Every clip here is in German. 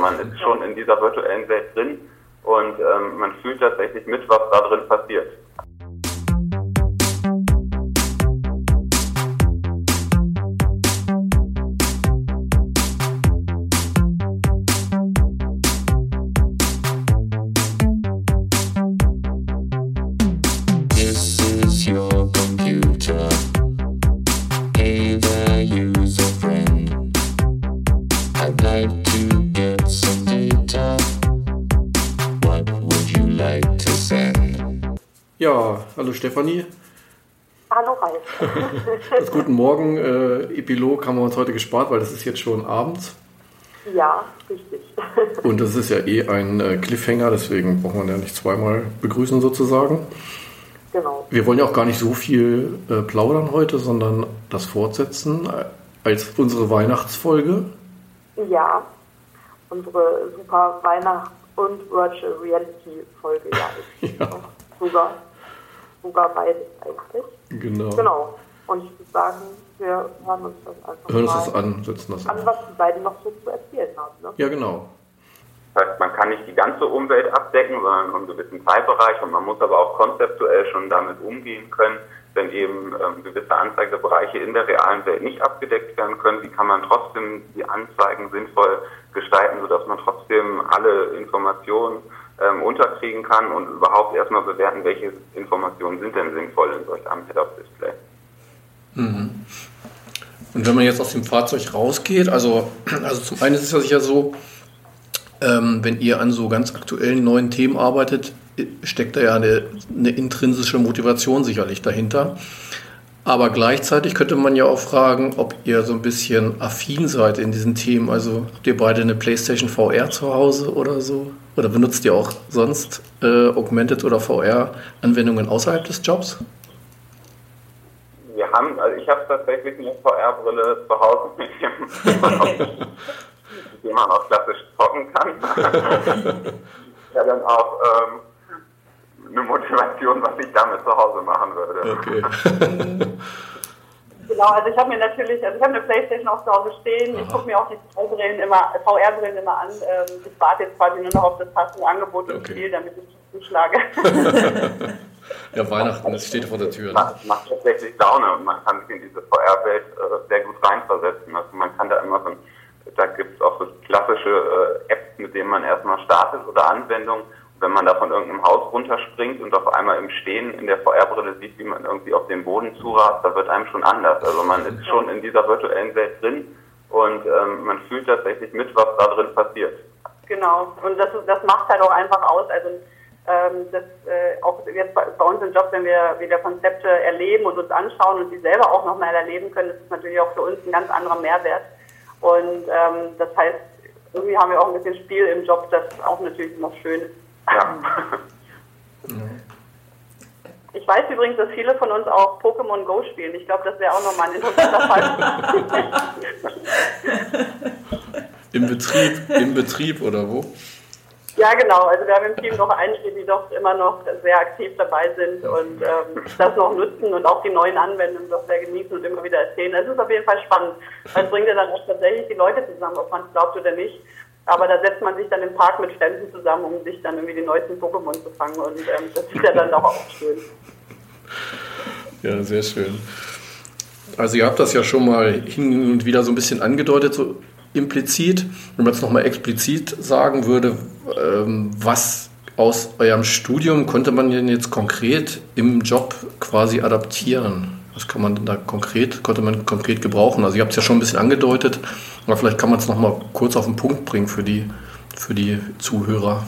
man ist schon in dieser virtuellen Welt drin und ähm, man fühlt tatsächlich mit, was da drin passiert. Stefanie. Hallo Ralf. das Guten Morgen äh, Epilog haben wir uns heute gespart, weil das ist jetzt schon abends. Ja, richtig. Und das ist ja eh ein äh, Cliffhanger, deswegen braucht man ja nicht zweimal begrüßen sozusagen. Genau. Wir wollen ja auch gar nicht so viel äh, plaudern heute, sondern das fortsetzen als unsere Weihnachtsfolge. Ja, unsere super Weihnachts- und Virtual Reality Folge, ja. ja. Sogar sogar beides eigentlich. Genau. Genau. Und ich würde sagen, wir hören uns das einfach hören uns das an, setzen das an, was die beiden noch so zu erzählen haben. Ne? Ja, genau. Das heißt, man kann nicht die ganze Umwelt abdecken, sondern einen gewissen Teilbereich und man muss aber auch konzeptuell schon damit umgehen können, wenn eben ähm, gewisse Anzeigebereiche in der realen Welt nicht abgedeckt werden können, wie kann man trotzdem die Anzeigen sinnvoll gestalten, sodass man trotzdem alle Informationen ähm, unterkriegen kann und überhaupt erstmal bewerten, welche Informationen sind denn sinnvoll in solch einem Head-Up-Display. Mhm. Und wenn man jetzt aus dem Fahrzeug rausgeht, also, also zum einen ist es ja sicher so, ähm, wenn ihr an so ganz aktuellen neuen Themen arbeitet, steckt da ja eine, eine intrinsische Motivation sicherlich dahinter. Aber gleichzeitig könnte man ja auch fragen, ob ihr so ein bisschen affin seid in diesen Themen. Also habt ihr beide eine PlayStation VR zu Hause oder so? Oder benutzt ihr auch sonst äh, Augmented oder VR-Anwendungen außerhalb des Jobs? Wir haben, also ich habe tatsächlich eine VR-Brille zu Hause, mit der man auch klassisch zocken kann. ja, dann auch ähm, eine Motivation, was ich damit zu Hause machen würde. Okay. Genau, also ich habe mir natürlich, also ich habe eine Playstation auch zu Hause stehen. Aha. Ich gucke mir auch die VR-Brillen immer, VR-Brillen immer an. Ähm, ich warte jetzt quasi nur noch auf das passende Angebot und okay. Spiel, damit ich zuschlage. ja, Weihnachten, das steht vor der Tür. Ne? Es macht tatsächlich Laune und man kann sich in diese VR-Welt äh, sehr gut reinversetzen. Also man kann da immer so, da gibt es auch so klassische äh, Apps, mit denen man erstmal startet oder Anwendungen wenn man da von irgendeinem Haus runterspringt und auf einmal im Stehen in der VR-Brille sieht, wie man irgendwie auf den Boden zurast, da wird einem schon anders. Also man ist schon in dieser virtuellen Welt drin und ähm, man fühlt tatsächlich mit, was da drin passiert. Genau, und das, das macht halt auch einfach aus. Also ähm, das äh, auch jetzt bei, bei uns im Job, wenn wir wieder Konzepte erleben und uns anschauen und die selber auch nochmal erleben können, das ist natürlich auch für uns ein ganz anderer Mehrwert. Und ähm, das heißt, irgendwie haben wir auch ein bisschen Spiel im Job, das auch natürlich noch schön ist. Ja. Ich weiß übrigens, dass viele von uns auch Pokémon Go spielen. Ich glaube, das wäre auch nochmal ein interessanter Fall. Im Betrieb, im Betrieb oder wo? Ja, genau. Also wir haben im Team noch einige, die doch immer noch sehr aktiv dabei sind und ähm, das noch nutzen und auch die neuen Anwendungen doch sehr genießen und immer wieder erzählen. Es ist auf jeden Fall spannend. weil es bringt ja dann auch tatsächlich die Leute zusammen, ob man es glaubt oder nicht. Aber da setzt man sich dann im Park mit Ständen zusammen, um sich dann irgendwie die neuesten Pokémon zu fangen. Und ähm, das ist ja dann doch auch schön. Ja, sehr schön. Also ihr habt das ja schon mal hin und wieder so ein bisschen angedeutet, so implizit. Wenn man es nochmal explizit sagen würde, ähm, was aus eurem Studium konnte man denn jetzt konkret im Job quasi adaptieren? Was kann man da konkret, konnte man konkret gebrauchen? Also ihr habt es ja schon ein bisschen angedeutet, aber vielleicht kann man es nochmal kurz auf den Punkt bringen für die, für die Zuhörer.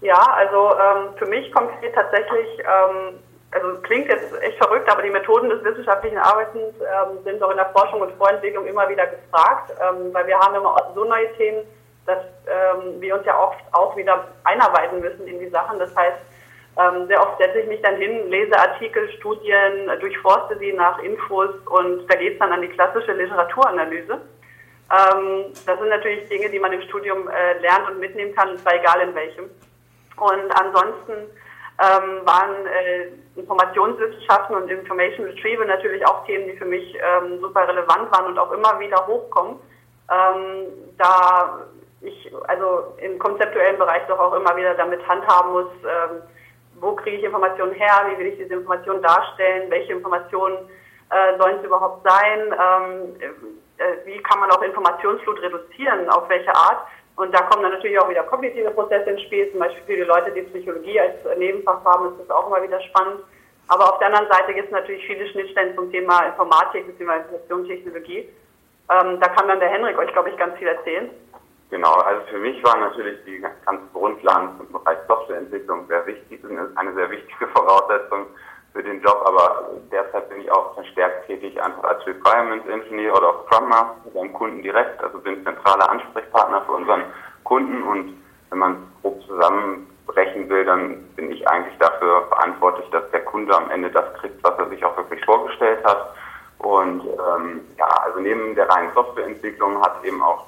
Ja, also ähm, für mich konkret tatsächlich, ähm, also klingt jetzt echt verrückt, aber die Methoden des wissenschaftlichen Arbeitens ähm, sind auch in der Forschung und Vorentwicklung immer wieder gefragt, ähm, weil wir haben immer so neue Themen, dass ähm, wir uns ja oft auch wieder einarbeiten müssen in die Sachen. Das heißt, sehr oft setze ich mich dann hin, lese Artikel, Studien, durchforste sie nach Infos und da geht es dann an die klassische Literaturanalyse. Ähm, das sind natürlich Dinge, die man im Studium äh, lernt und mitnehmen kann, und zwar egal in welchem. Und ansonsten ähm, waren äh, Informationswissenschaften und Information Retrieval natürlich auch Themen, die für mich ähm, super relevant waren und auch immer wieder hochkommen. Ähm, da ich also im konzeptuellen Bereich doch auch immer wieder damit handhaben muss, ähm, wo kriege ich Informationen her, wie will ich diese Informationen darstellen, welche Informationen äh, sollen es überhaupt sein, ähm, äh, wie kann man auch Informationsflut reduzieren, auf welche Art. Und da kommen dann natürlich auch wieder kognitive Prozesse ins Spiel, zum Beispiel für die Leute, die Psychologie als Nebenfach haben, ist das auch immer wieder spannend. Aber auf der anderen Seite gibt es natürlich viele Schnittstellen zum Thema Informatik bzw. Informationstechnologie. Ähm, da kann dann der Henrik euch, glaube ich, ganz viel erzählen. Genau, also für mich waren natürlich die ganzen Grundlagen im Bereich Softwareentwicklung sehr wichtig, sind eine sehr wichtige Voraussetzung für den Job, aber derzeit bin ich auch verstärkt tätig, einfach als Requirements Engineer oder auch Scrum Master beim Kunden direkt, also bin zentraler Ansprechpartner für unseren Kunden und wenn man grob zusammenbrechen will, dann bin ich eigentlich dafür verantwortlich, dass der Kunde am Ende das kriegt, was er sich auch wirklich vorgestellt hat. Und ähm, ja, also neben der reinen Softwareentwicklung hat eben auch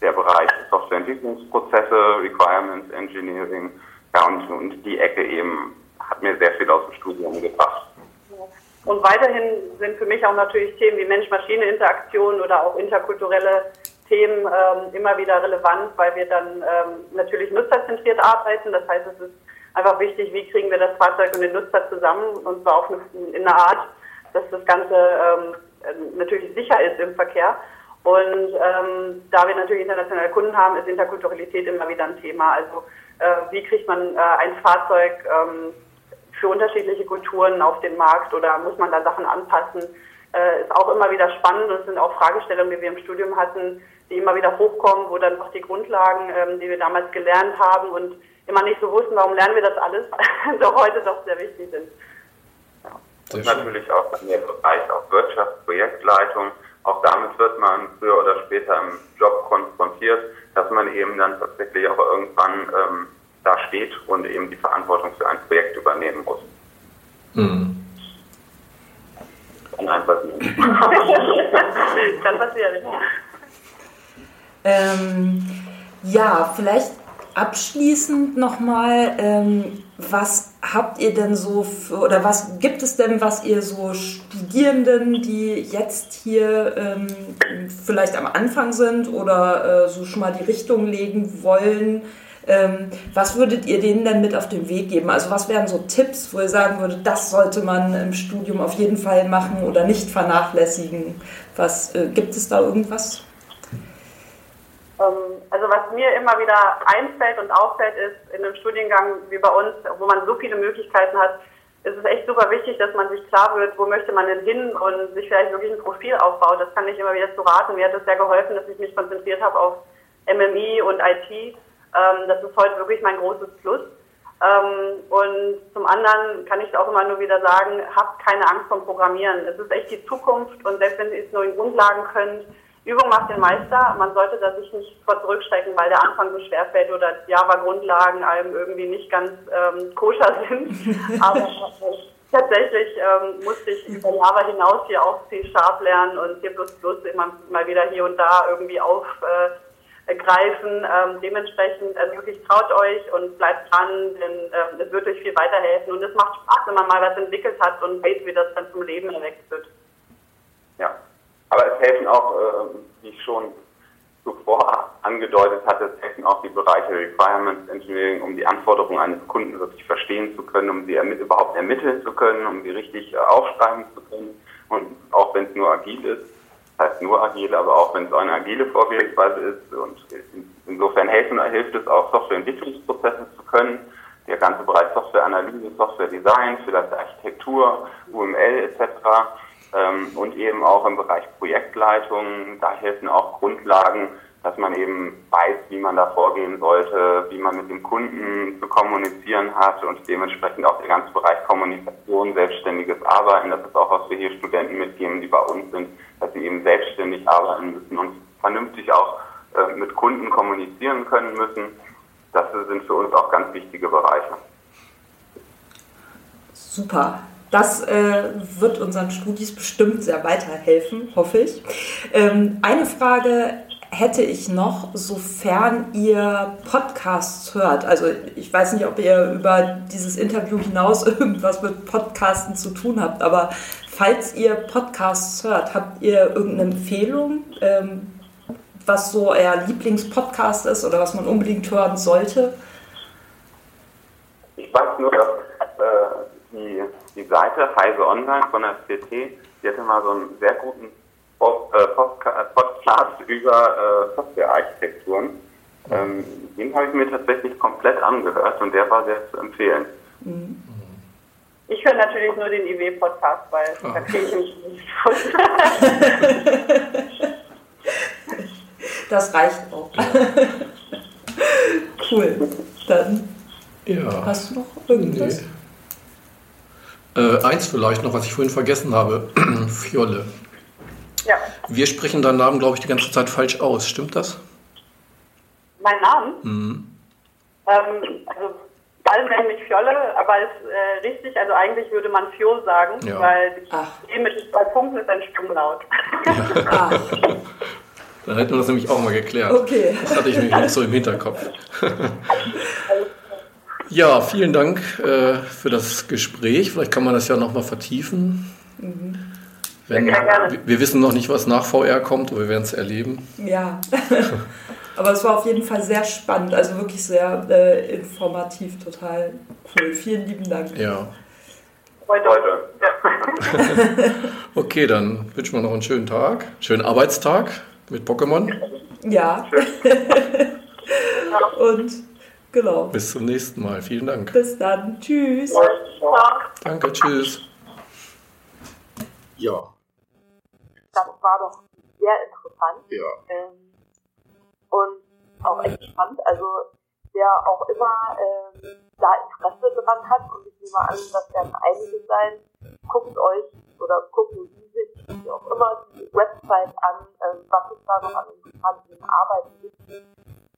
der Bereich Softwareentwicklungsprozesse, Requirements Engineering, ja, und, und die Ecke eben hat mir sehr viel aus dem Studium gebracht. Und weiterhin sind für mich auch natürlich Themen wie Mensch-Maschine-Interaktion oder auch interkulturelle Themen ähm, immer wieder relevant, weil wir dann ähm, natürlich nutzerzentriert arbeiten. Das heißt, es ist einfach wichtig, wie kriegen wir das Fahrzeug und den Nutzer zusammen und zwar auch in einer Art, dass das Ganze ähm, natürlich sicher ist im Verkehr. Und ähm, da wir natürlich internationale Kunden haben, ist Interkulturalität immer wieder ein Thema. Also äh, wie kriegt man äh, ein Fahrzeug ähm, für unterschiedliche Kulturen auf den Markt oder muss man da Sachen anpassen? Äh, ist auch immer wieder spannend und sind auch Fragestellungen, die wir im Studium hatten, die immer wieder hochkommen, wo dann noch die Grundlagen, ähm, die wir damals gelernt haben und immer nicht so wussten, warum lernen wir das alles, doch heute doch sehr wichtig sind. Ja. Und natürlich auch in dem Bereich auch Wirtschaft, Projektleitung auch damit wird man früher oder später im Job konfrontiert, dass man eben dann tatsächlich auch irgendwann ähm, da steht und eben die Verantwortung für ein Projekt übernehmen muss. Mhm. Kann passieren. Kann passieren. Ähm, ja, vielleicht abschließend nochmal, ähm, was habt ihr denn so für, oder was gibt es denn, was ihr so Studierenden, die jetzt hier ähm, vielleicht am Anfang sind oder äh, so schon mal die Richtung legen wollen, ähm, was würdet ihr denen denn mit auf den Weg geben? Also was wären so Tipps, wo ihr sagen würdet, das sollte man im Studium auf jeden Fall machen oder nicht vernachlässigen? Was äh, gibt es da irgendwas? Ähm, also was mir immer wieder einfällt und auffällt, ist in einem Studiengang wie bei uns, wo man so viele Möglichkeiten hat, ist es echt super wichtig, dass man sich klar wird, wo möchte man denn hin und sich vielleicht wirklich ein Profil aufbaut. Das kann ich immer wieder zu raten. Mir hat es sehr geholfen, dass ich mich konzentriert habe auf MMI und IT. Ähm, das ist heute wirklich mein großes Plus. Ähm, und zum anderen kann ich auch immer nur wieder sagen, habt keine Angst vom Programmieren. Es ist echt die Zukunft und selbst wenn ihr es nur in Grundlagen könnt, Übung macht den Meister. Man sollte da sich nicht vor zurückstecken, weil der Anfang so schwer fällt oder Java-Grundlagen einem irgendwie nicht ganz ähm, koscher sind. Aber tatsächlich ähm, musste ich über Java hinaus hier auch C-Sharp lernen und C++ immer mal wieder hier und da irgendwie aufgreifen. Äh, ähm, dementsprechend also wirklich traut euch und bleibt dran, denn äh, es wird euch viel weiterhelfen und es macht Spaß, wenn man mal was entwickelt hat und weiß, wie das dann zum Leben erweckt wird. Ja, aber es helfen auch, äh, wie ich schon zuvor angedeutet hatte, es helfen auch die Bereiche Requirements Engineering, um die Anforderungen eines Kunden wirklich verstehen zu können, um sie überhaupt ermitteln zu können, um sie richtig äh, aufschreiben zu können. Und auch wenn es nur agil ist, heißt nur agil, aber auch wenn es eine agile Vorgehensweise ist. Und insofern helfen, hilft es auch, Softwareentwicklungsprozesse zu können. Der ganze Bereich Softwareanalyse, Softwaredesign, vielleicht Architektur, UML etc ähm, und eben auch im Bereich Projektleitung. Da helfen auch Grundlagen, dass man eben weiß, wie man da vorgehen sollte, wie man mit dem Kunden zu kommunizieren hat und dementsprechend auch der ganze Bereich Kommunikation, selbstständiges Arbeiten. Das ist auch, was wir hier Studenten mitgeben, die bei uns sind, dass sie eben selbstständig arbeiten müssen und vernünftig auch äh, mit Kunden kommunizieren können müssen. Das sind für uns auch ganz wichtige Bereiche. Super. Das äh, wird unseren Studis bestimmt sehr weiterhelfen, hoffe ich. Ähm, eine Frage hätte ich noch, sofern ihr Podcasts hört. Also ich weiß nicht, ob ihr über dieses Interview hinaus irgendwas mit Podcasten zu tun habt, aber falls ihr Podcasts hört, habt ihr irgendeine Empfehlung, ähm, was so euer Lieblingspodcast ist oder was man unbedingt hören sollte? Ich weiß nur, dass die, Seite Heise Online von der CT, die hatte mal so einen sehr guten Post, äh, Podcast über äh, Softwarearchitekturen. Ähm, den habe ich mir tatsächlich komplett angehört und der war sehr zu empfehlen. Mhm. Ich höre natürlich nur den IW-Podcast, weil oh. da kriege ich mich nicht voll. Das reicht auch. cool. Dann ja. hast du noch irgendwas? Nee. Äh, eins vielleicht noch, was ich vorhin vergessen habe. Fjolle. Ja. Wir sprechen deinen Namen, glaube ich, die ganze Zeit falsch aus. Stimmt das? Mein Namen? Mhm. Ähm, also alle nennen mich Fjolle, aber ist äh, richtig, also eigentlich würde man Fjol sagen, ja. weil die E mit zwei Punkten ist ein Stummlaut. Ja. ah. Dann hätten wir das nämlich auch mal geklärt. Okay. Das hatte ich nämlich noch so im Hinterkopf. ja, vielen Dank äh, für das Gespräch. Vielleicht kann man das ja nochmal vertiefen. Mhm. Wenn, wir wissen noch nicht, was nach VR kommt, aber wir werden es erleben. Ja. Aber es war auf jeden Fall sehr spannend, also wirklich sehr äh, informativ, total cool. Vielen lieben Dank. Ja. Heute. Heute. Ja. okay, dann wünschen wir noch einen schönen Tag, schönen Arbeitstag mit Pokémon. Ja. Und genau. Bis zum nächsten Mal. Vielen Dank. Bis dann. Tschüss. Danke, tschüss. Ja. Das war doch sehr interessant. Ja. Ähm, und auch echt spannend. Also der auch immer ähm, da Interesse dran hat und ich nehme an, das werden einige sein. Guckt euch oder gucken Sie sich wie auch immer die Website an, ähm, was es da noch an interessanten Arbeiten gibt,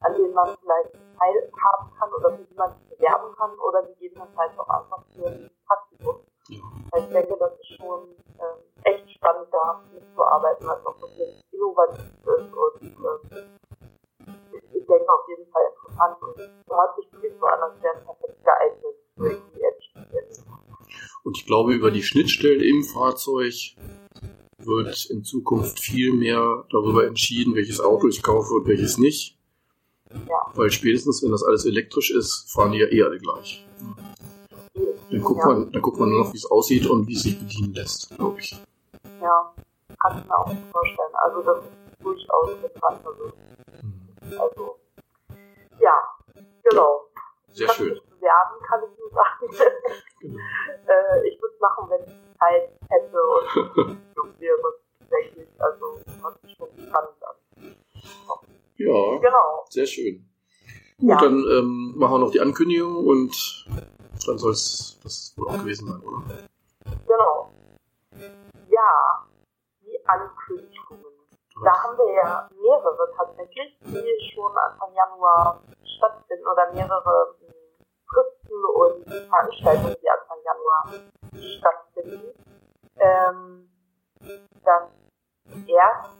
an denen man vielleicht teilhaben kann oder für die man sich bewerben kann oder gegebenenfalls auch einfach für ein Praktikum. Weil ich denke, das ist schon ähm, echt spannend, da mitzuarbeiten, was auch wirklich innovativ ist und ähm, ich denke auf jeden Fall interessant und sich so an, als wäre es perfekt geeignet für die Edge. Und ich glaube, über die Schnittstellen im Fahrzeug wird in Zukunft viel mehr darüber entschieden, welches Auto ich kaufe und welches nicht. Ja. Weil spätestens, wenn das alles elektrisch ist, fahren die ja eh alle gleich. Dann guckt, ja. man, dann guckt man nur noch, wie es aussieht und wie es sich bedienen lässt, glaube ich. Ja, kann ich mir auch vorstellen. Also das ist durchaus interessant. Also also, ja, genau. Sehr kann schön. Bewerben kann ich nur sagen. genau. äh, ich würde es machen, wenn ich Zeit hätte und so wäre tatsächlich. Also, was ich schon spannend an. Ja, genau. sehr schön. Gut, ja. dann ähm, machen wir noch die Ankündigung und dann soll es das wohl auch gewesen sein, oder? Genau. Ja, die Ankündigungen. Da haben wir ja mehrere tatsächlich, die schon Anfang Januar stattfinden oder mehrere hm, Fristen und Veranstaltungen, die Anfang Januar stattfinden. Ähm, das erste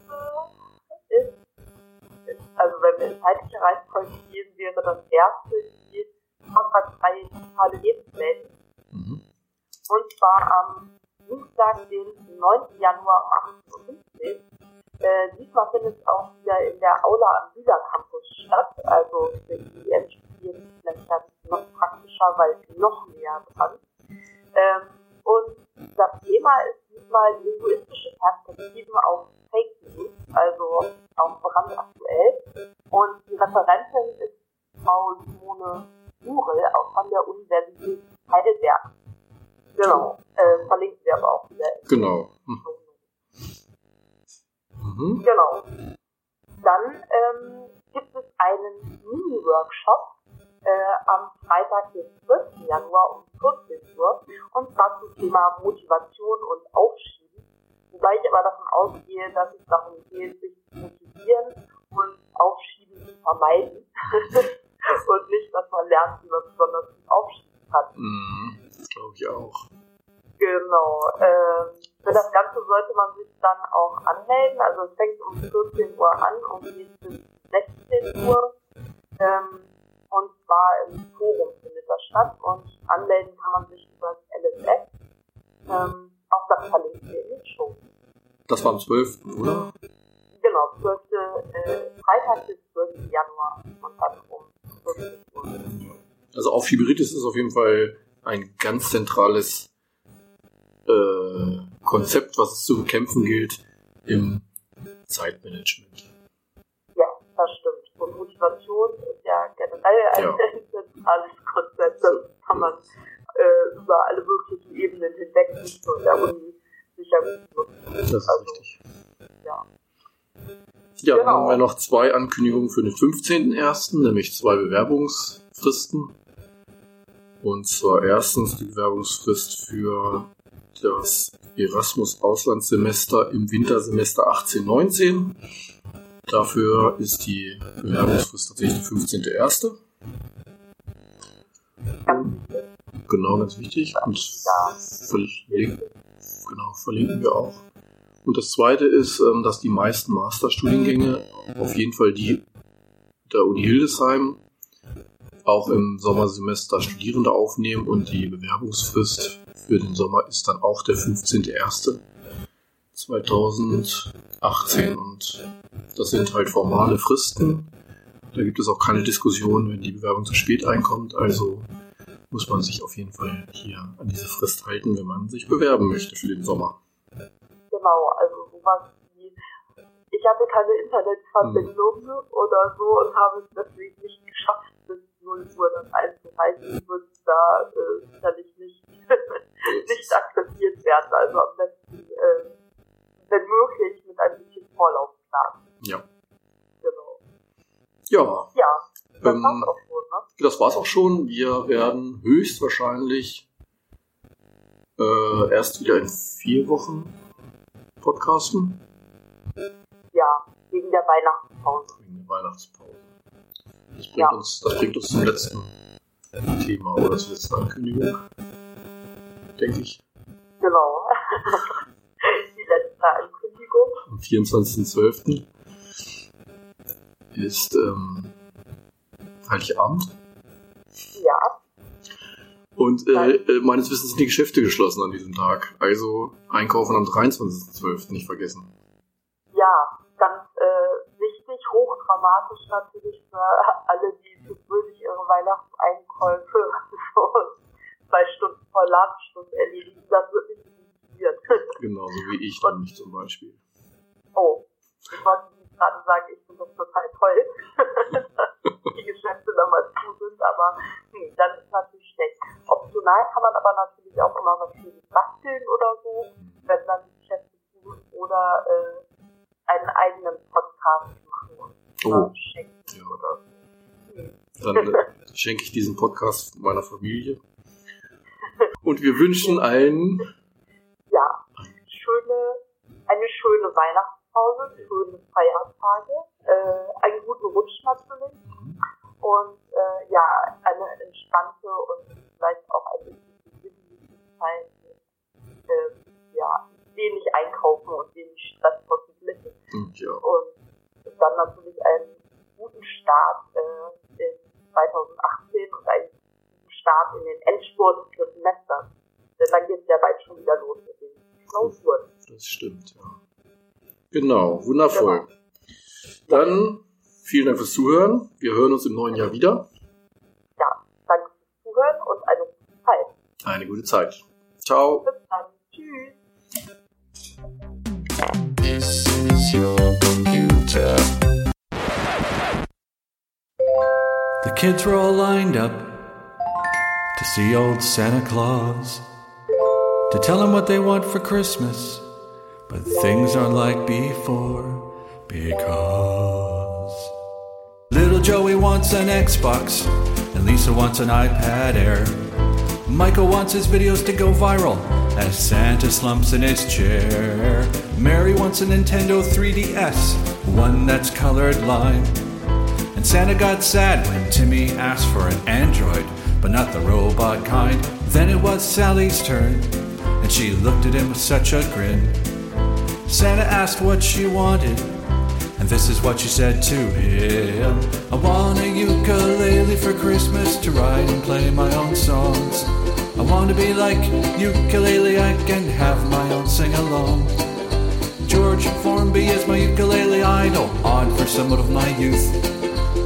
ist, also wenn wir in zeitliche Reihenfolge gehen, wäre das erste die Fahrradfreie digitale Lebenswelt. Mhm. Und zwar am Dienstag, den 9. Januar um 18.15 Uhr äh, diesmal findet es auch wieder in der Aula am Bühler Campus statt. Also für die Endstudierenden vielleicht dann Januar 14 Uhr und zwar zum Thema Motivation und Aufschieben. Wobei ich aber davon ausgehe, dass es darum geht, sich zu motivieren und Aufschieben zu vermeiden. und nicht, dass man lernt, wie man besonders gut aufschieben kann. Mhm, glaube ich auch. Genau. Ähm, für das Ganze sollte man sich dann auch anmelden. Also es fängt um 14 Uhr an und geht bis 16 Uhr. Ähm, und zwar im Forum unserer Stadt und anmelden kann man sich über das LSF. Ähm, auch das verlinken wir in den Show. Das war am 12., oder? Genau, 12. Äh, Freitag bis 12. Januar und dann um 12 Also auf Hybritis ist auf jeden Fall ein ganz zentrales äh, Konzept, was es zu bekämpfen gilt im Zeitmanagement. Ja, das stimmt. Und Motivation ist ja generell ein ja. zentrales Konzept. Das kann man äh, über alle möglichen Ebenen hinweg in der Uni sicher nutzen. Das ist also, richtig. ja. Ja, dann Genau. haben wir noch zwei Ankündigungen für den 15.01., nämlich zwei Bewerbungsfristen. Und zwar erstens die Bewerbungsfrist für das Erasmus-Auslandssemester im Wintersemester 18-19. Dafür ist die Bewerbungsfrist tatsächlich der 15.01. Genau, ganz wichtig. Und Ja. verlinken, genau, verlinken wir auch. Und das zweite ist, ähm, dass die meisten Masterstudiengänge, auf jeden Fall die der Uni Hildesheim, auch im Sommersemester Studierende aufnehmen und die Bewerbungsfrist für den Sommer ist dann auch der 15.01.2018 und das sind halt formale Fristen. Da gibt es auch keine Diskussion, wenn die Bewerbung zu spät einkommt, also muss man sich auf jeden Fall hier an diese Frist halten, wenn man sich bewerben möchte für den Sommer. Genau, also sowas wie, ich hatte keine Internetverbindung oder so und habe es deswegen nicht geschafft, bis 0 Uhr das einzureichen, wird da äh, sicherlich nicht, nicht akzeptiert werden. Also am besten, äh, wenn möglich, mit ein bisschen Vorlauf planen. Ja. Genau. Ja, Ja, das Ähm, war's auch schon, ne? Das war's auch schon. Wir werden höchstwahrscheinlich äh, erst wieder in vier Wochen podcasten. Ja, wegen der Weihnachtspause. Wegen der Weihnachtspause. Das bringt, Ja. uns, das bringt uns zum letzten Thema oder zur letzten Ankündigung. Denke ich. Genau. Die letzte Ankündigung. Am 24.12. ist ähm, Heiligabend. Und äh, äh, meines Wissens sind die Geschäfte geschlossen an diesem Tag. Also einkaufen am 23.12. nicht vergessen. ja, ganz äh, wichtig, hochdramatisch natürlich für alle, die fröhlich ihre Weihnachtseinkäufe so zwei Stunden vor Ladenschluss erledigen. Das wird nicht funktioniert. Genauso wie ich nämlich zum Beispiel. oh, ich wollte nicht gerade sagen, ich finde das total toll, dass die Geschäfte dann mal zu sind, aber hm, dann. Optional kann man aber natürlich auch immer was basteln oder so, wenn Geschäfte zu sind oder äh, einen eigenen Podcast machen und Oh. schenken Ja. oder so. Hm. Dann äh, schenke ich diesen Podcast meiner Familie. Und wir wünschen allen ja, und dann natürlich einen guten Start äh, in 2018 und einen guten Start in den Endspurt des Semesters. Denn dann geht es ja bald schon wieder los mit den Klausuren. das stimmt, ja. Genau, wundervoll. Dann vielen Dank fürs Zuhören. Wir hören uns im neuen Jahr wieder. Ja, danke fürs Zuhören und eine gute Zeit. Eine gute Zeit. Ciao. Kids were all lined up to see old Santa Claus, to tell him what they want for Christmas. But things aren't like before because little Joey wants an Xbox, and Lisa wants an iPad Air. Michael wants his videos to go viral as Santa slumps in his chair. Mary wants a Nintendo 3DS, one that's colored lime. And Santa got sad when Timmy asked for an android, but not the robot kind. Then it was Sally's turn, and she looked at him with such a grin. Santa asked what she wanted, and this is what she said to him I want a ukulele for Christmas to write and play my own songs. I want to be like ukulele, I can have my own sing along. George Formby is my ukulele idol, odd for someone of my youth.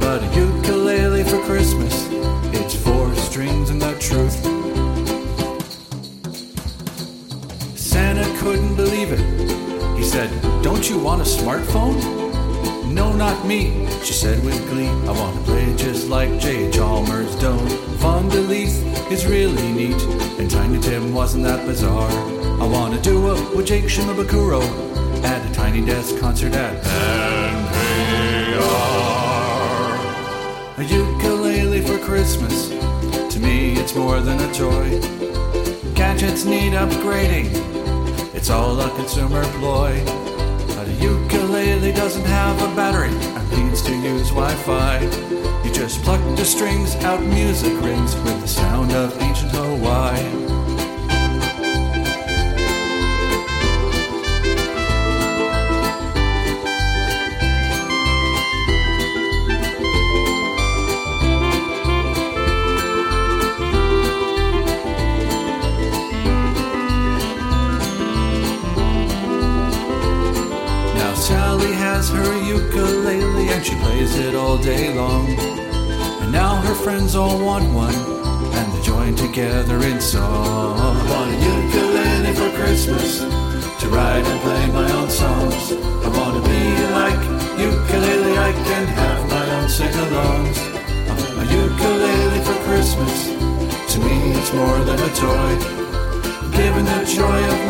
But a ukulele for Christmas. It's four strings and the truth. Santa couldn't believe it. He said, Don't you want a smartphone? No, not me, she said with glee. I want to play just like J. Chalmers don't. Fun de is really neat, and Tiny Tim wasn't that bizarre. I want to do it with Jake Shimabukuro at a Tiny Desk concert at A ukulele for Christmas, to me it's more than a toy. Gadgets need upgrading, it's all a consumer ploy. But a ukulele doesn't have a battery and needs to use Wi-Fi. You just pluck the strings out, music rings with the sound of ancient Hawaii. Has her ukulele and she plays it all day long. And now her friends all want one and they join together in song. I want a ukulele for Christmas to write and play my own songs. I want to be like ukulele, I can have my own sing-alongs. I want a ukulele for Christmas. To me, it's more than a toy. giving the joy of